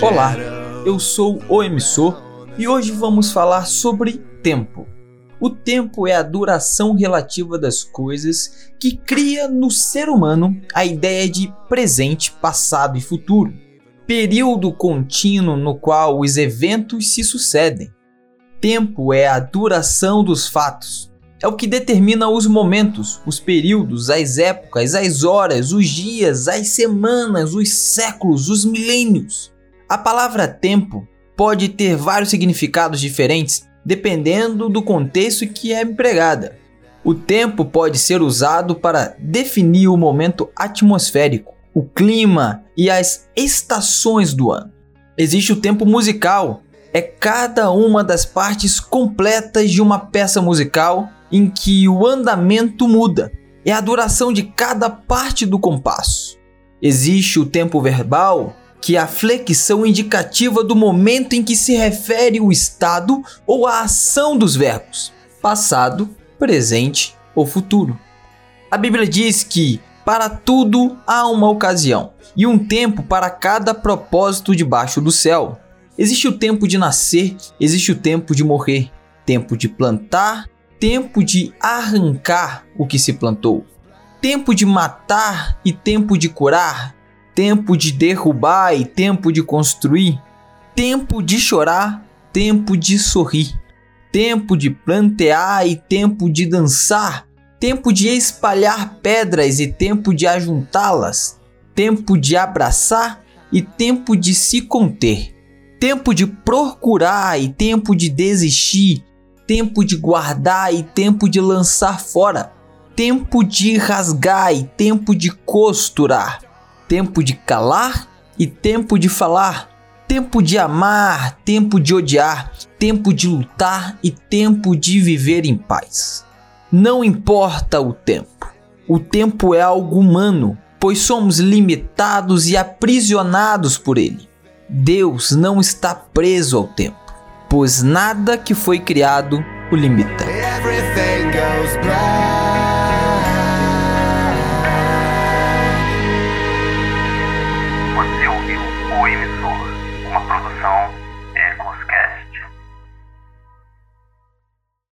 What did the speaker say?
Olá, eu sou o emissor e hoje vamos falar sobre tempo. O tempo é a duração relativa das coisas que cria no ser humano a ideia de presente, passado e futuro, período contínuo no qual os eventos se sucedem. Tempo é a duração dos fatos, é o que determina os momentos, os períodos, as épocas, as horas, os dias, as semanas, os séculos, os milênios. A palavra tempo pode ter vários significados diferentes dependendo do contexto que é empregada. O tempo pode ser usado para definir o momento atmosférico, o clima e as estações do ano. Existe o tempo musical, é cada uma das partes completas de uma peça musical em que o andamento muda, é a duração de cada parte do compasso. Existe o tempo verbal, que é a flexão indicativa do momento em que se refere o estado ou a ação dos verbos, passado, presente ou futuro. A Bíblia diz que para tudo há uma ocasião e um tempo para cada propósito debaixo do céu. Existe o tempo de nascer, existe o tempo de morrer, tempo de plantar tempo de arrancar o que se plantou, tempo de matar e tempo de curar, tempo de derrubar e tempo de construir, tempo de chorar, tempo de sorrir, tempo de plantear e tempo de dançar, tempo de espalhar pedras e tempo de ajuntá-las, tempo de abraçar e tempo de se conter, tempo de procurar e tempo de desistir, tempo de guardar e tempo de lançar fora, tempo de rasgar e tempo de costurar, tempo de calar e tempo de falar, tempo de amar, tempo de odiar, tempo de lutar e tempo de viver em paz. Não importa o tempo, o tempo é algo humano, pois somos limitados e aprisionados por ele. Deus não está preso ao tempo pois nada que foi criado o limita. Você ouviu o emissor, uma produção